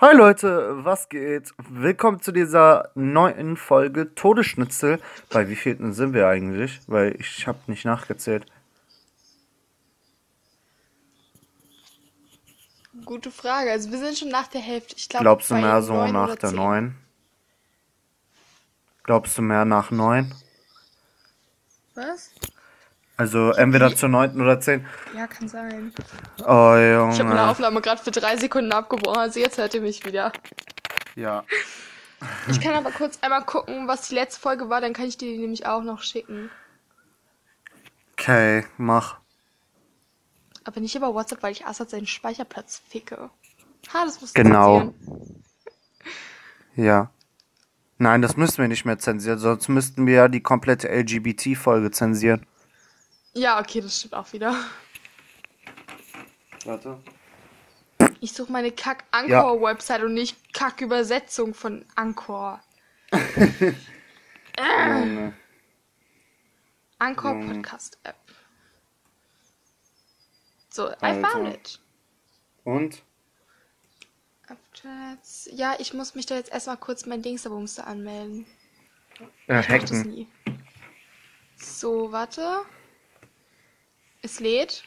Hi Leute, was geht? Willkommen zu dieser neuen Folge Todesschnitzel. Bei wie vielten sind wir eigentlich? Weil ich habe nicht nachgezählt. Gute Frage. Also wir sind schon nach der Hälfte. Ich glaub, Glaubst du mehr so nach der zehn. 9? Glaubst du mehr nach 9? Was? Also entweder zur 9. oder 10. Ja, kann sein. Oh Ich habe meine Junge. Aufnahme gerade für drei Sekunden abgebrochen, also jetzt hört ihr mich wieder. Ja. Ich kann aber kurz einmal gucken, was die letzte Folge war, dann kann ich dir die nämlich auch noch schicken. Okay, mach. Aber nicht über WhatsApp, weil ich Assad seinen Speicherplatz ficke. Ha, das musst du Genau. Ja. Nein, das müssen wir nicht mehr zensieren, sonst müssten wir ja die komplette LGBT-Folge zensieren. Ja, okay, das stimmt auch wieder. Warte. Ich suche meine Kack-Anchor-Website und nicht Kack-Übersetzung von Anchor. Junge. Anchor Junge. Podcast App. So, I Alter. found it. Und? Updates. Ja, ich muss mich da jetzt erstmal kurz mein Dingsabumster anmelden. Äh, Ich hacken. nie. So, warte. Es lädt.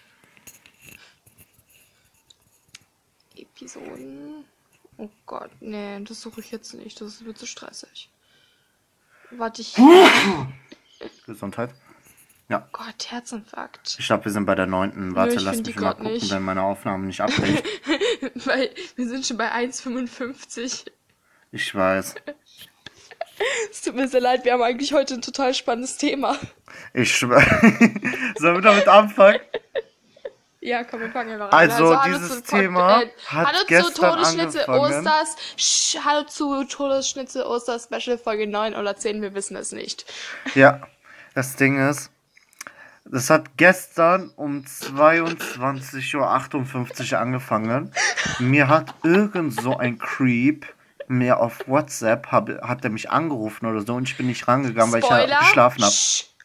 Episoden. Oh Gott, nee, das suche ich jetzt nicht. Das wird zu stressig. Warte, ich. Gesundheit. Gott, Herzinfarkt. Ich glaube, wir sind bei der neunten. Warte, Nö, lass mich mal gucken, nicht. wenn meine Aufnahme nicht abbricht. Weil wir sind schon bei 1,55. Ich weiß. Es tut mir sehr leid, wir haben eigentlich heute ein total spannendes Thema. Ich schwöre. Sollen wir damit anfangen? Ja, komm, wir fangen einfach an. Also, hallo dieses zu Thema äh, hat Hallo zu gestern Todesschnitzel angefangen. Osters. Sch, hallo zu Todesschnitzel Oster Special Folge 9 oder 10, wir wissen es nicht. Ja. Das Ding ist, das hat gestern um 22.58 Uhr angefangen. Mir hat irgend so ein Creep mir auf WhatsApp hab, hat er mich angerufen oder so und ich bin nicht rangegangen, weil ich Spoiler. ja geschlafen habe.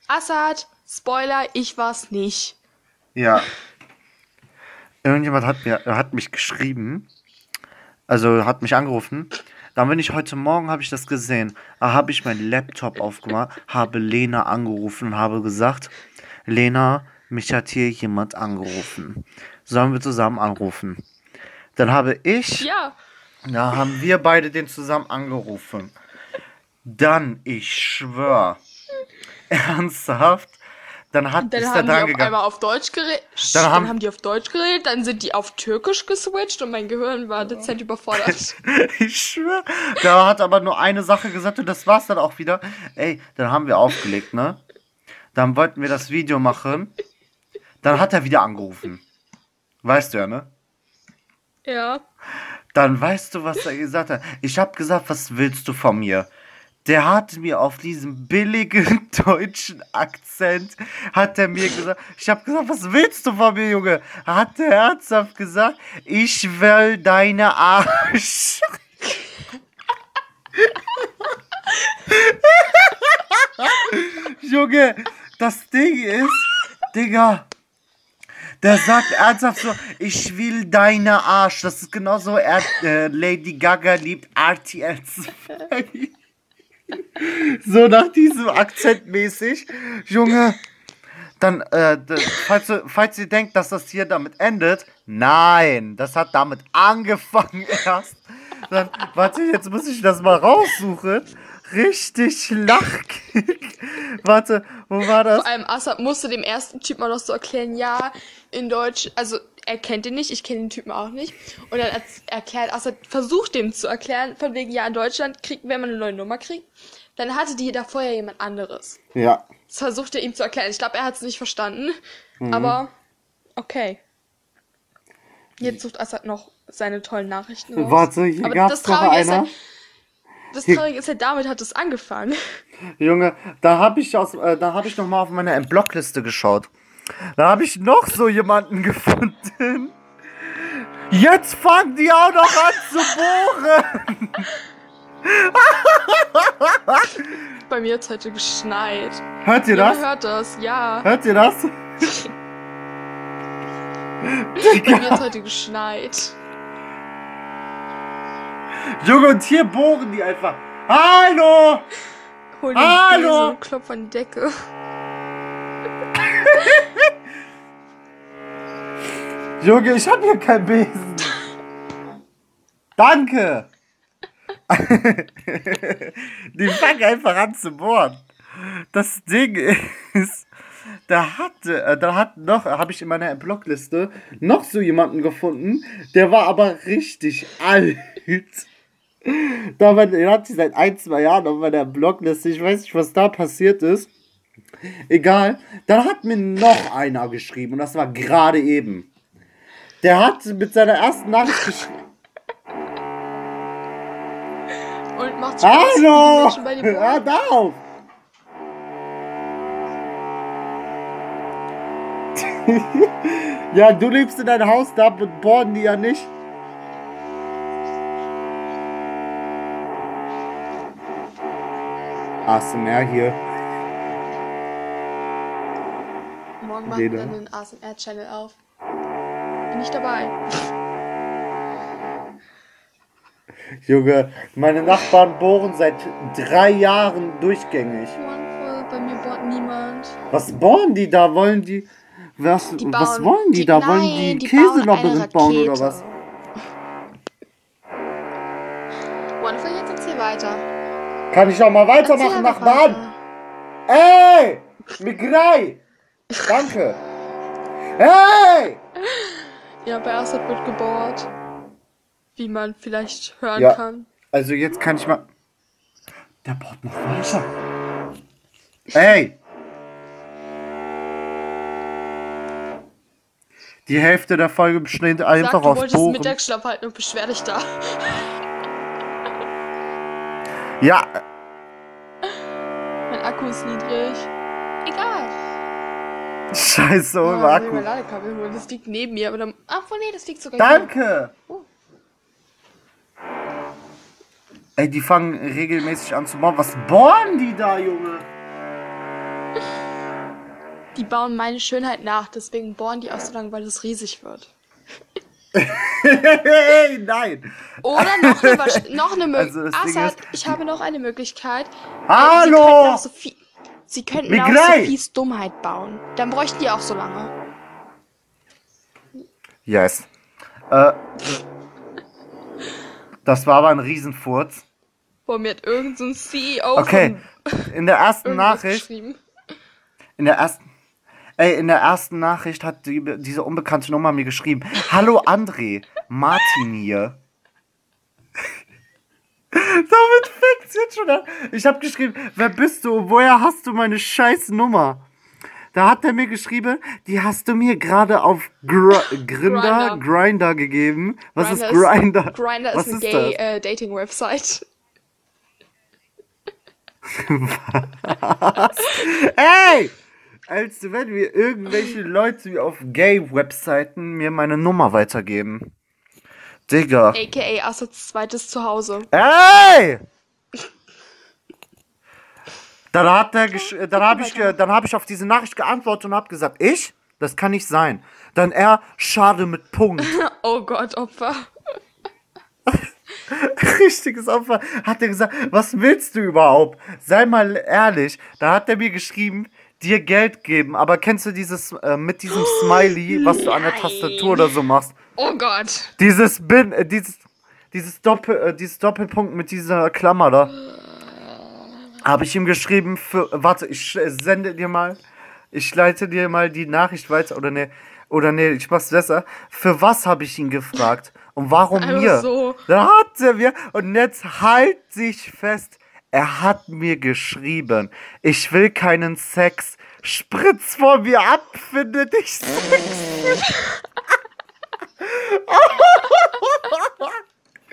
Assad, Spoiler, ich war's nicht. Ja. Irgendjemand hat mir hat mich geschrieben, also hat mich angerufen. Dann bin ich heute Morgen habe ich das gesehen. Da habe ich meinen Laptop aufgemacht, habe Lena angerufen und habe gesagt, Lena, mich hat hier jemand angerufen. Sollen wir zusammen anrufen? Dann habe ich, Ja. Da haben wir beide den zusammen angerufen. Dann, ich schwör, ernsthaft, dann hat Dann ist er haben die dran auf gegangen. einmal auf Deutsch geredet. Dann Dann, haben- haben die auf Deutsch geredet, dann sind die auf Türkisch geswitcht und mein Gehirn war dezent überfordert. Ich schwör. Da hat aber nur eine Sache gesagt und das war's dann auch wieder. Ey, dann haben wir aufgelegt, ne? Dann wollten wir das Video machen. Dann hat er wieder angerufen. Weißt du ja, ne? ja. Dann weißt du, was er gesagt hat. Ich hab gesagt, was willst du von mir? Der hat mir auf diesem billigen deutschen Akzent, hat er mir gesagt, ich hab gesagt, was willst du von mir, Junge? Hat er ernsthaft gesagt, ich will deine Arsch. Junge, das Ding ist, Digga, der sagt ernsthaft so, ich will deine Arsch. Das ist genauso, er, äh, Lady Gaga liebt RTL 2. so nach diesem Akzent mäßig. Junge, dann, äh, falls, du, falls ihr denkt, dass das hier damit endet, nein, das hat damit angefangen erst. Dann, warte, jetzt muss ich das mal raussuchen. Richtig lachkick. Warte, wo war das? Vor allem Assad musste dem ersten Typ mal noch so erklären, ja, in Deutsch, also er kennt ihn nicht, ich kenne den Typen auch nicht. Und dann erklärt Assad, versucht dem zu erklären, von wegen, ja, in Deutschland kriegt, wenn man eine neue Nummer kriegt, dann hatte die davor ja jemand anderes. Ja. Das versucht er ihm zu erklären. Ich glaube, er hat es nicht verstanden. Mhm. Aber okay. Jetzt sucht Assad noch seine tollen Nachrichten raus. Warte, hier Aber gab's das noch Traurige ist einer. ja, das Traurige ist ja, damit hat es angefangen. Junge, da habe ich aus, äh, da habe ich noch mal auf meine Blockliste geschaut. Da habe ich noch so jemanden gefunden. Jetzt fangen die auch noch an zu bohren. Bei mir hat es heute geschneit. Hört ihr Ja, das? man hört das, ja. Hört ihr das? Bei mir hat heute geschneit. Junge, und hier bohren die einfach. Hallo! Hol den Hallo! Besen und klopf an die Decke. Junge, ich hab hier keinen Besen. Danke. die fangen einfach an zu bohren. Das Ding ist, da hatte, äh, da hat noch, habe ich in meiner Blockliste noch so jemanden gefunden, der war aber richtig alt. Da den hat sie seit ein, zwei Jahren auf meiner Blockliste. Ich weiß nicht, was da passiert ist. Egal. Dann hat mir noch einer geschrieben und das war gerade eben. Der hat mit seiner ersten Nachricht geschrieben. Und macht Spaß, Hallo! Hört auf! ja, du lebst in deinem Haus, da bohren die ja nicht. ASMR hier. Morgen machen wir dann einen ASMR-Channel auf. Bin ich dabei. Junge, meine Nachbarn bohren seit drei Jahren durchgängig. Wonderful, bei mir bohrt niemand. Was bohren die da? Wollen die. Was, Die was wollen die, die- da? Wollen nein, die, die bauen eine Käselabyrinth bauen oder was? Kann ich auch mal weitermachen, Nachbarn? weiter. Ey! Migrei! Danke! Hey! Ja, bei Assad wird gebohrt. Wie man vielleicht hören Ja. kann. Also jetzt kann ich mal. Der baut noch weiter. Ey! Die Hälfte der Folge besteht Sag, einfach du aus wolltest Bohren. Mittagsschlaf halten und beschwer dich da. Ja, Mein Akku ist niedrig. Egal. scheiße, Oh, ich will Akku. mein Ladekabel holen. Das liegt neben mir. Aber dann... Ach, oh, nee, das liegt sogar Danke! Oh. Ey, die fangen regelmäßig an zu bauen. Was bohren die da, Junge? Die bauen meine Schönheit nach. Deswegen bohren die auch so lange, weil es riesig wird. Hey, nein! Oder noch eine, Wasch- noch eine Also Möglichkeit. Ding Assad, ich habe noch eine Möglichkeit. Hallo! Sie könnten auch, Sie könnten auch Migrei! Sophies Dummheit bauen. Dann bräuchten die auch so lange. Yes. Äh, das war aber ein Riesenfurz. Boah, mir hat irgendein so CEO Okay, in der ersten Nachricht, in der ersten, ey, in der ersten Nachricht hat die, diese unbekannte Nummer mir geschrieben. Hallo André, Martin hier. Damit fängt's jetzt schon an. Ich habe geschrieben, wer bist du? Woher hast du meine scheiß Nummer? Da hat er mir geschrieben, die hast du mir gerade auf Gr Grinder. Grinder gegeben. Was ist Grindr Grinder? Grindr Was ist eine ist gay äh, Dating-Website. Ey! Als wenn mir irgendwelche Leute auf Gay-Webseiten mir meine Nummer weitergeben. Digga. AKA Assads zweites Zuhause. Ey! Dann hat er äh, dann habe ich dann habe ich auf diese Nachricht geantwortet und habe gesagt, ich? Das kann nicht sein. Dann er schade mit Punkt. Oh Gott, Opfer. Richtiges Opfer. Hat er gesagt, was willst du überhaupt? Sei mal ehrlich. Da hat er mir geschrieben, dir Geld geben. Aber kennst du dieses äh, mit diesem Smiley, was du an der Tastatur oder so machst? Oh Gott. Dieses Bin, äh, dieses, dieses Doppel, äh, dieses Doppelpunkt mit dieser Klammer da. Habe ich ihm geschrieben für, warte, ich sende dir mal, ich leite dir mal die Nachricht weiter, oder ne, oder ne, ich mach's besser. Für was habe ich ihn gefragt? Und warum Einfach mir? so. Da hat er mir, und jetzt halt sich fest, er hat mir geschrieben, ich will keinen Sex, spritz vor mir ab, finde dich sexy.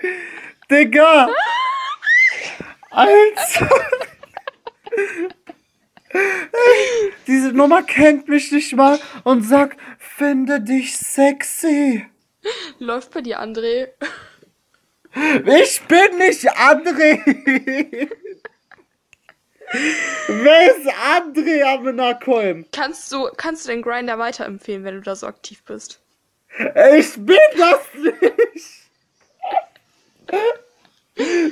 Digga! Alter! Diese Nummer kennt mich nicht mal und sagt, finde dich sexy. Läuft bei dir, André. Ich bin nicht André. Wer ist André Amenakolm? Kannst du, kannst du den Grinder weiterempfehlen, wenn du da so aktiv bist? Ich bin das nicht.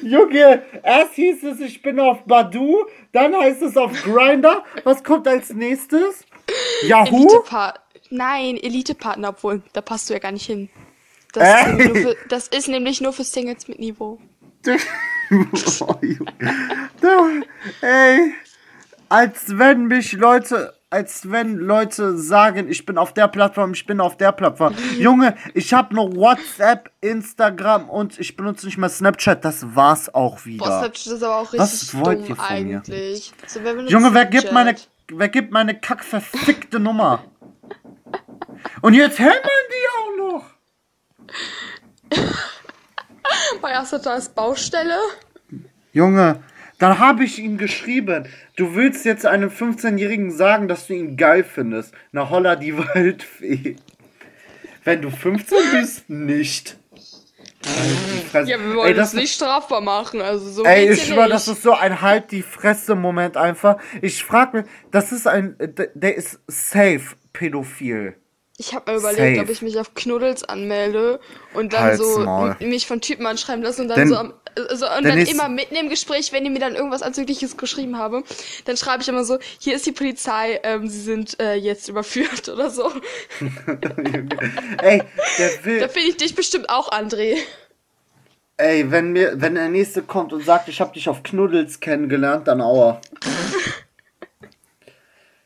Junge, erst hieß es, ich bin auf Badu, dann heißt es auf Grinder. Was kommt als nächstes? Yahoo? Elite Nein, Elite-Partner, obwohl, da passt du ja gar nicht hin. Das, ist Ey. nämlich nur für, das ist nämlich nur für Singles mit Niveau. ey, als wenn mich Leute, als wenn Leute sagen, ich bin auf der Plattform, ich bin auf der Plattform. Junge, ich habe noch WhatsApp, Instagram und ich benutze nicht mehr Snapchat. Das war's auch wieder. Boah, Snapchat ist aber auch Was richtig wollt dumm ihr von mir? eigentlich. So, wer Junge, wer gibt meine, wer gibt meine kackverfickte Nummer? Und jetzt hämmern die auch noch. Bei Asata ist Baustelle. Junge, dann habe ich ihm geschrieben, du willst jetzt einem 15-Jährigen sagen, dass du ihn geil findest. Na holla die Waldfee. Wenn du 15 bist, nicht. Fresse. Ja, wir ey, wollen das das nicht strafbar machen, also so Ey, ich schwör, das ist so ein Halt die Fresse-Moment einfach. Ich frag mich, das ist ein, der der ist safe pädophil. Ich habe mir überlegt, Safe. ob ich mich auf Knuddels anmelde und dann Halt's so mich von Typen anschreiben lasse und dann Denn- so am, also, und dann immer mitten im Gespräch, wenn die mir dann irgendwas Anzügliches geschrieben haben, dann schreibe ich immer so, hier ist die Polizei, ähm, sie sind äh, jetzt überführt oder so. ey, der will. Da finde ich dich bestimmt auch, André. Ey, wenn mir, wenn der nächste kommt und sagt, ich habe dich auf Knuddels kennengelernt, dann aua.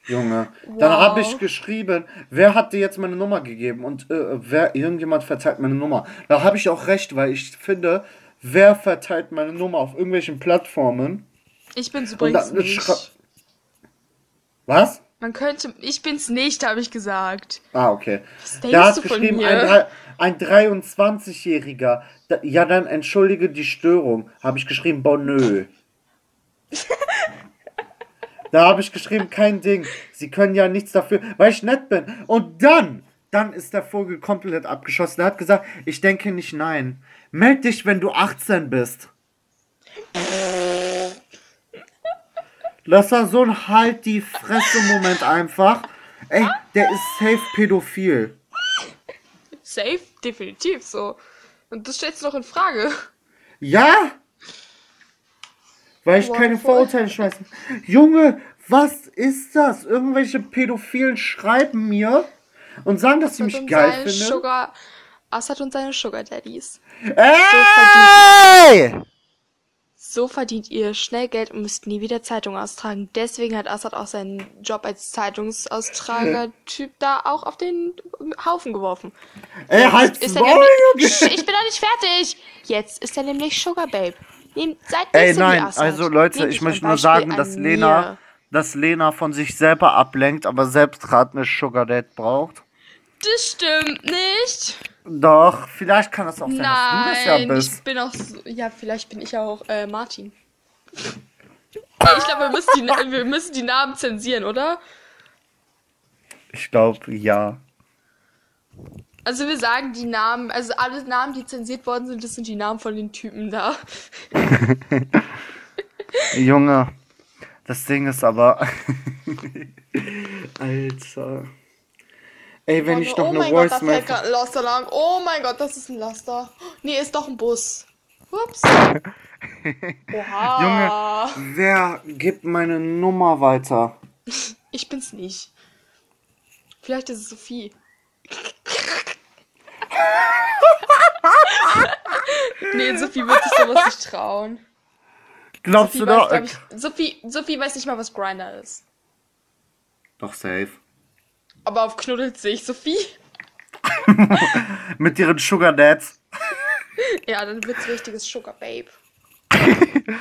Junge, dann Wow. habe ich geschrieben, wer hat dir jetzt meine Nummer gegeben und äh, wer irgendjemand verteilt meine Nummer. Da habe ich auch recht, weil ich finde, wer verteilt meine Nummer auf irgendwelchen Plattformen? Ich bin's übrigens dann nicht. Was? Man könnte, ich bin's nicht, habe ich gesagt. Ah, okay. Was denkst hat du geschrieben, ein, ein 23-Jähriger. Da- Ja, dann entschuldige die Störung. Habe ich geschrieben, Bonö. da habe ich geschrieben, kein Ding. Sie können ja nichts dafür, weil ich nett bin. Und dann, dann ist der Vogel komplett abgeschossen. Er hat gesagt, ich denke nicht nein. Meld dich, wenn du 18 bist. Das war so ein Halt die Fresse-Moment einfach. Ey, der ist safe pädophil. Safe, definitiv so. Und das stellst du doch in Frage. Ja? Weil ich keine. Vorurteile schmeißen. Junge, was ist das? Irgendwelche Pädophilen schreiben mir und sagen, dass sie mich geil finden. Sugar, Assad und seine Sugar Daddies. Ey! So verdient ihr schnell Geld und müsst nie wieder Zeitung austragen. Deswegen hat Assad auch seinen Job als Zeitungsaustrager-Typ da auch auf den Haufen geworfen. Ey, halt Ist er Maul, nämlich! Sch, ich bin noch nicht fertig. Jetzt ist er nämlich Sugar Babe. Nehm, seid nicht Ey, so nein, also Leute, Nehmt ich möchte nur sagen, dass mir. Lena, dass Lena von sich selber ablenkt, aber selbst gerade eine Sugar Dad braucht. Das stimmt nicht. Doch, vielleicht kann es auch sein, dass du das ja Nein, bist. ich bin auch so, ja, vielleicht bin ich auch äh, Martin. Ey, ich glaube, wir, wir müssen die Namen zensieren, oder? Ich glaube, ja. Also wir sagen die Namen, also alle Namen, die zensiert worden sind, das sind die Namen von den Typen da. Junge, das Ding ist aber. Alter. Ey, wenn ich noch oh eine mein Gott, da Voice Mail. ein Laster lang. Oh mein Gott, das ist ein Laster. Nee, ist doch ein Bus. Ups. Oha. Junge, wer gibt meine Nummer weiter? Ich bin's nicht. Vielleicht ist es Sophie. Nee, Sophie wird sich sowas nicht trauen. Glaubst Sophie du weiß, doch? glaub ich, Sophie, Sophie weiß nicht mal, was Grinder ist. Doch, safe. Aber auf Knuddels sehe ich Sophie. Mit ihren Sugar Dads. Ja, dann wird's richtiges Sugar Babe.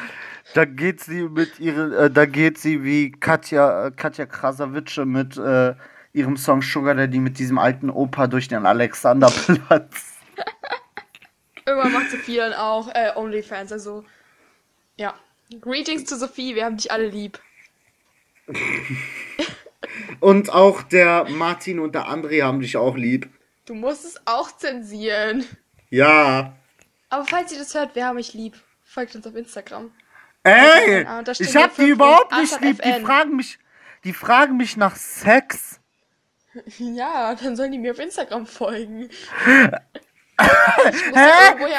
Da geht sie mit ihren, äh, da geht sie wie Katja, äh, Katja Krasavice mit äh, ihrem Song Sugar Daddy mit diesem alten Opa durch den Alexanderplatz. Irgendwann macht Sophie dann auch äh, OnlyFans, also. Ja. Greetings zu Sophie, wir haben dich alle lieb. Und auch der Martin und der André haben dich auch lieb. Du musst es auch zensieren. Ja. Aber falls ihr das hört, wir haben euch lieb. Folgt uns auf Instagram. Ey, ich hab die überhaupt nicht lieb. Die fragen mich, die fragen mich nach Sex. Ja, dann sollen die mir auf Instagram folgen. Hä?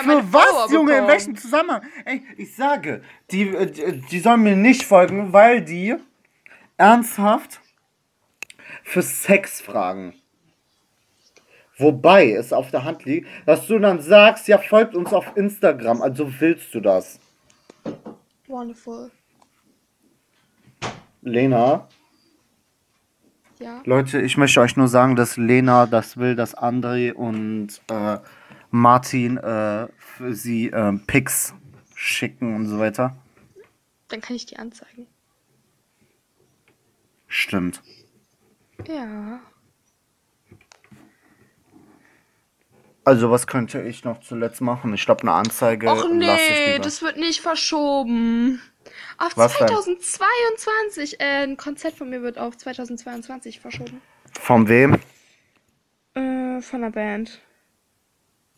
Für was, Follower Junge? In bekommen. welchem Zusammenhang? Ey, ich sage, die, äh, die, die sollen mir nicht folgen, weil die ernsthaft für Sex fragen. Wobei es auf der Hand liegt, dass du dann sagst, ja, folgt uns auf Instagram. Also willst du das? Wonderful. Lena, Ja. Leute, ich möchte euch nur sagen, dass Lena das will, dass André und äh, Martin äh, für sie äh, Pics schicken und so weiter. Dann kann ich die anzeigen. Stimmt. Ja. Also, was könnte ich noch zuletzt machen? Ich glaube, eine Anzeige Och ich nee, das wird nicht verschoben. Auf Was denn? 2022. Äh, ein Konzert von mir wird auf 2022 verschoben. Von wem? Äh, von der Band.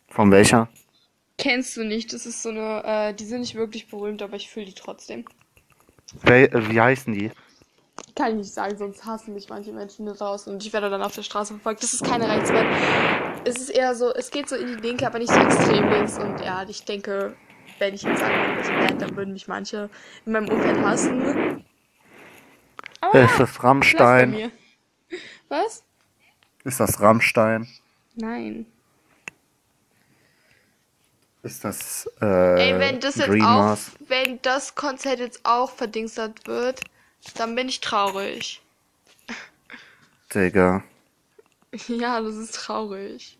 Von welcher? Kennst du nicht? Das ist so eine, äh, die sind nicht wirklich berühmt, aber ich fühle die trotzdem. Wel wie heißen die? Kann ich nicht sagen, sonst hassen mich manche Menschen da draußen und ich werde dann auf der Straße verfolgt. Das ist keine Rechtsband. Es ist eher so, es geht so in die Linke, aber nicht so extrem links. Und ja, ich denke, wenn ich jetzt sagen würde, welche Band, dann würden mich manche in meinem Umfeld hassen. Aber Ist das Rammstein? Was? Ist das Rammstein? Nein. Ist das äh, Ey, wenn das jetzt Dreamers? auch, wenn das Konzert jetzt auch verdingstert wird, dann bin ich traurig. Digga. Ja, das ist traurig.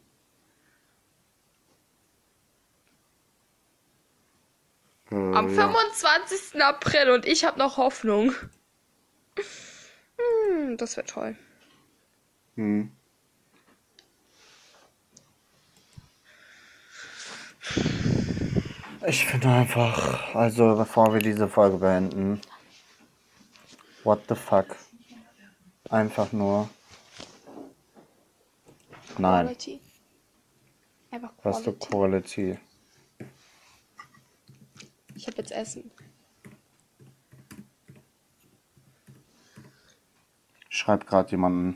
Äh, Am ja. 25. April und ich habe noch Hoffnung. Hm, das wäre toll. Hm. Ich finde einfach, also bevor wir diese Folge beenden, what the fuck? Einfach nur. Nein, Quality. Einfach was du Quality. Ich habe jetzt Essen. Schreibt gerade jemanden.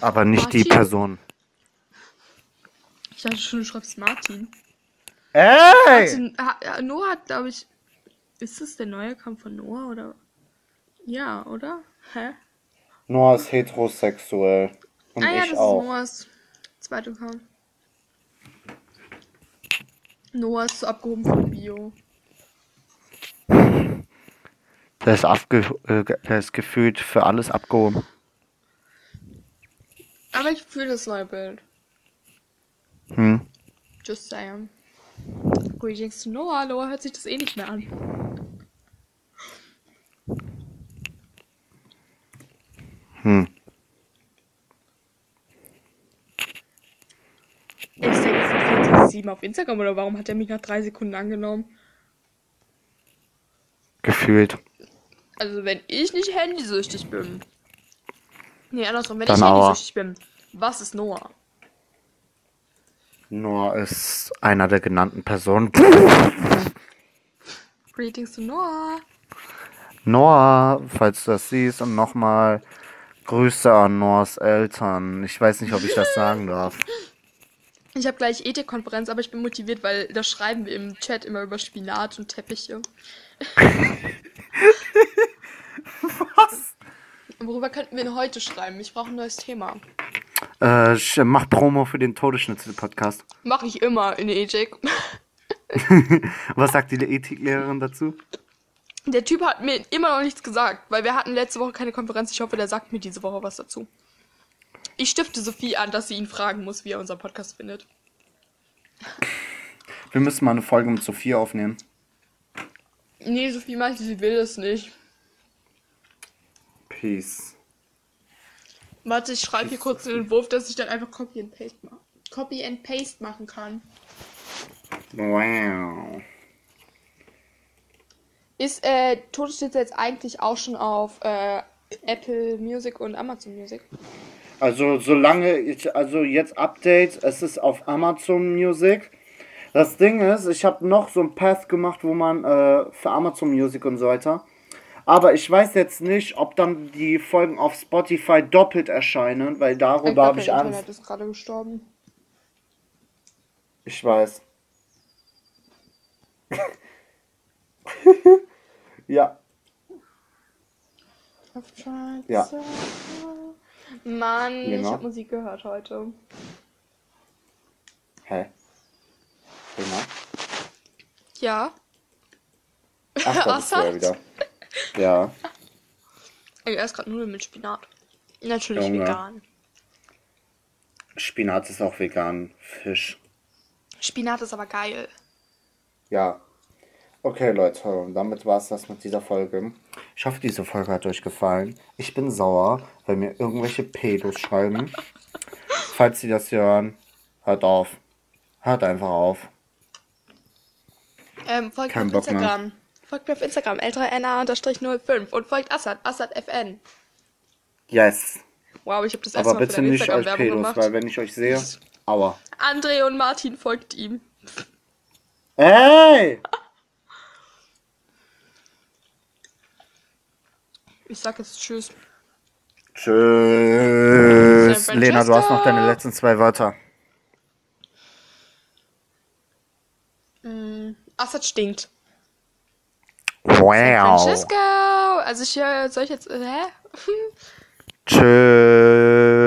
Aber nicht die Martin? Person. Ich dachte schon, du schreibst Martin. Ey! Ja, Noah hat, glaube ich. Ist das der neue Kampf von Noah oder? Ja, oder? Hä? Noah ist heterosexuell. Und ah ja, ich das auch. ist Noahs zweiter Account. Noah ist so abgehoben von Bio. Der ist, abge äh, der ist gefühlt für alles abgehoben. Aber ich fühle das neue Bild. Hm. Just saying. Greetings to Noah. Noah hört sich das eh nicht mehr an. Hm. Ist der jetzt 7 auf Instagram oder warum hat er mich nach drei Sekunden angenommen? Gefühlt. Also wenn ich nicht handysüchtig bin. Nee, andersrum, wenn Dann ich aber. handysüchtig bin. Was ist Noah? Noah ist einer der genannten Personen. Greetings to Noah. Noah, falls du das siehst, und nochmal Grüße an Noahs Eltern. Ich weiß nicht, ob ich das sagen darf. Ich habe gleich Ethikkonferenz, aber ich bin motiviert, weil da schreiben wir im Chat immer über Spinat und Teppiche. Was? Worüber könnten wir denn heute schreiben? Ich brauche ein neues Thema. Äh, ich mach Promo für den Todesschnitzel-Podcast. Mache ich immer in Ethik. Was sagt die Ethiklehrerin dazu? Der Typ hat mir immer noch nichts gesagt, weil wir hatten letzte Woche keine Konferenz. Ich hoffe, der sagt mir diese Woche was dazu. Ich stifte Sophie an, dass sie ihn fragen muss, wie er unseren Podcast findet. Wir müssen mal eine Folge mit Sophie aufnehmen. Nee, Sophie meinte, sie will es nicht. Peace. Warte, ich schreibe hier kurz einen Entwurf, dass ich dann einfach Copy and Paste mache. Copy and Paste machen kann. Wow. Ist äh, Todesschnitzer jetzt eigentlich auch schon auf äh, Apple Music und Amazon Music? Also solange ich, also jetzt Update, es ist auf Amazon Music. Das Ding ist, ich habe noch so ein Path gemacht, wo man äh, für Amazon Music und so weiter Aber ich weiß jetzt nicht, ob dann die Folgen auf Spotify doppelt erscheinen, weil darüber habe ich Angst. Internet ist gerade gestorben. Ich weiß. ja, Ja. Mann, ich Genau. habe Musik gehört heute. hä? Genau. Ja. Ach, da bist du ja wieder. Ja. Ich esse gerade Nudeln mit Spinat. Natürlich Junge. vegan. Spinat ist auch vegan. Fisch. Spinat ist aber geil. Ja. Okay, Leute, und damit war es das mit dieser Folge. Ich hoffe, diese Folge hat euch gefallen. Ich bin sauer, weil mir irgendwelche Pedos schreiben. Falls sie das hören, hört auf. Hört einfach auf. Ähm, folgt Kein mir auf Bock mehr. Instagram. Folgt mir auf Instagram, ältereNA-05 und folgt Assad, Assad FN. Yes. Wow, ich habe das erste Aber Mal für bitte nicht als Instagram-Werbung Pedos, gemacht. weil wenn ich euch sehe. Aua. André und Martin folgt ihm. Ey! Ich sag jetzt Tschüss. Tschüss. San Lena, du hast noch deine letzten zwei Wörter. Mm, Assad stinkt. Wow. Francisco! Also ich höre, soll ich jetzt, hä? Tschüss.